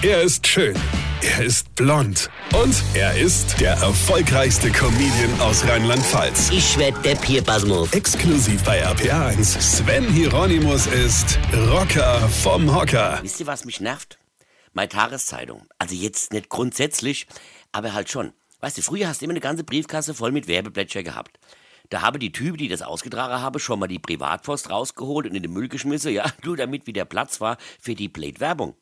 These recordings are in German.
Er ist schön. Er ist blond. Und er ist der erfolgreichste Comedian aus Rheinland-Pfalz. Ich werd der Pierpasmus. Exklusiv bei RPA1. Sven Hieronymus ist Rocker vom Hocker. Wisst ihr, was mich nervt? Meine Tageszeitung. Also jetzt nicht grundsätzlich, aber halt schon. Weißt du, früher hast du immer eine ganze Briefkasse voll mit Werbeblätter gehabt. Da habe die Typen, die das ausgetragen haben, schon mal die Privatpost rausgeholt und in den Müll geschmissen, ja, nur damit wieder Platz war für die Blade-Werbung.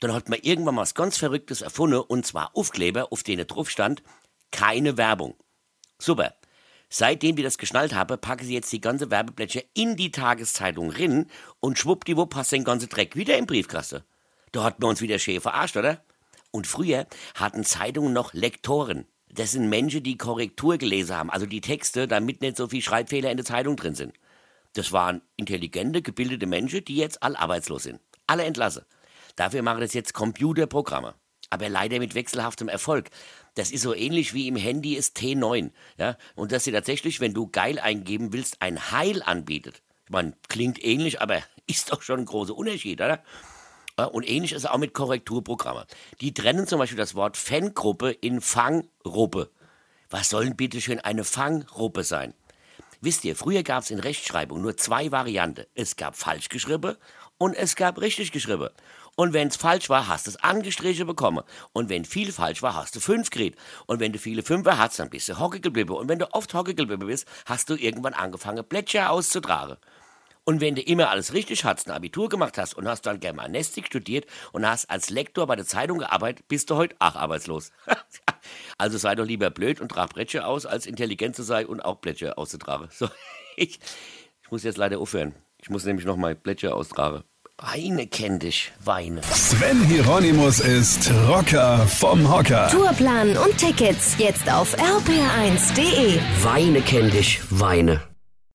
Dann hat man irgendwann was ganz Verrücktes erfunden, und zwar Aufkleber, auf denen drauf stand, keine Werbung. Super. Seitdem die das geschnallt haben, packen sie jetzt die ganze Werbeblätter in die Tageszeitung rin und schwuppdiwupp hast den ganzen Dreck wieder im Briefkasten. Da hat man uns wieder schön verarscht, oder? Und früher hatten Zeitungen noch Lektoren. Das sind Menschen, die Korrektur gelesen haben, also die Texte, damit nicht so viel Schreibfehler in der Zeitung drin sind. Das waren intelligente, gebildete Menschen, die jetzt all arbeitslos sind. Alle entlassen. Dafür machen das jetzt Computerprogramme. Aber leider mit wechselhaftem Erfolg. Das ist so ähnlich wie im Handy ist T9. Ja? Und dass sie tatsächlich, wenn du geil eingeben willst, ein Heil anbietet. Ich meine, klingt ähnlich, aber ist doch schon ein großer Unterschied, oder? Und ähnlich ist es auch mit Korrekturprogrammen. Die trennen zum Beispiel das Wort Fangruppe in Fangruppe. Was soll denn bitte schön eine Fangruppe sein? Wisst ihr, früher gab es in Rechtschreibung nur zwei Varianten. Es gab falsch geschrieben und es gab richtig geschrieben. Und wenn es falsch war, hast du es angestrichen bekommen. Und wenn viel falsch war, hast du fünf gekriegt. Und wenn du viele Fünfer hast, dann bist du hocke. Und wenn du oft hocke bist, hast du irgendwann angefangen, Plätscher auszutragen. Und wenn du immer alles richtig hast, ein Abitur gemacht hast und hast dann Germanistik studiert und hast als Lektor bei der Zeitung gearbeitet, bist du heute auch arbeitslos. also sei doch lieber blöd und trag Bretsche aus, als intelligent zu sein und auch Plätsche auszutragen. So, ich, ich muss jetzt leider aufhören. Ich muss nämlich noch mal Plätsche austragen. Weine kenn dich, Weine. Sven Hieronymus ist Rocker vom Hocker. Tourplan und Tickets jetzt auf rpr1.de. Weine kenn dich, Weine.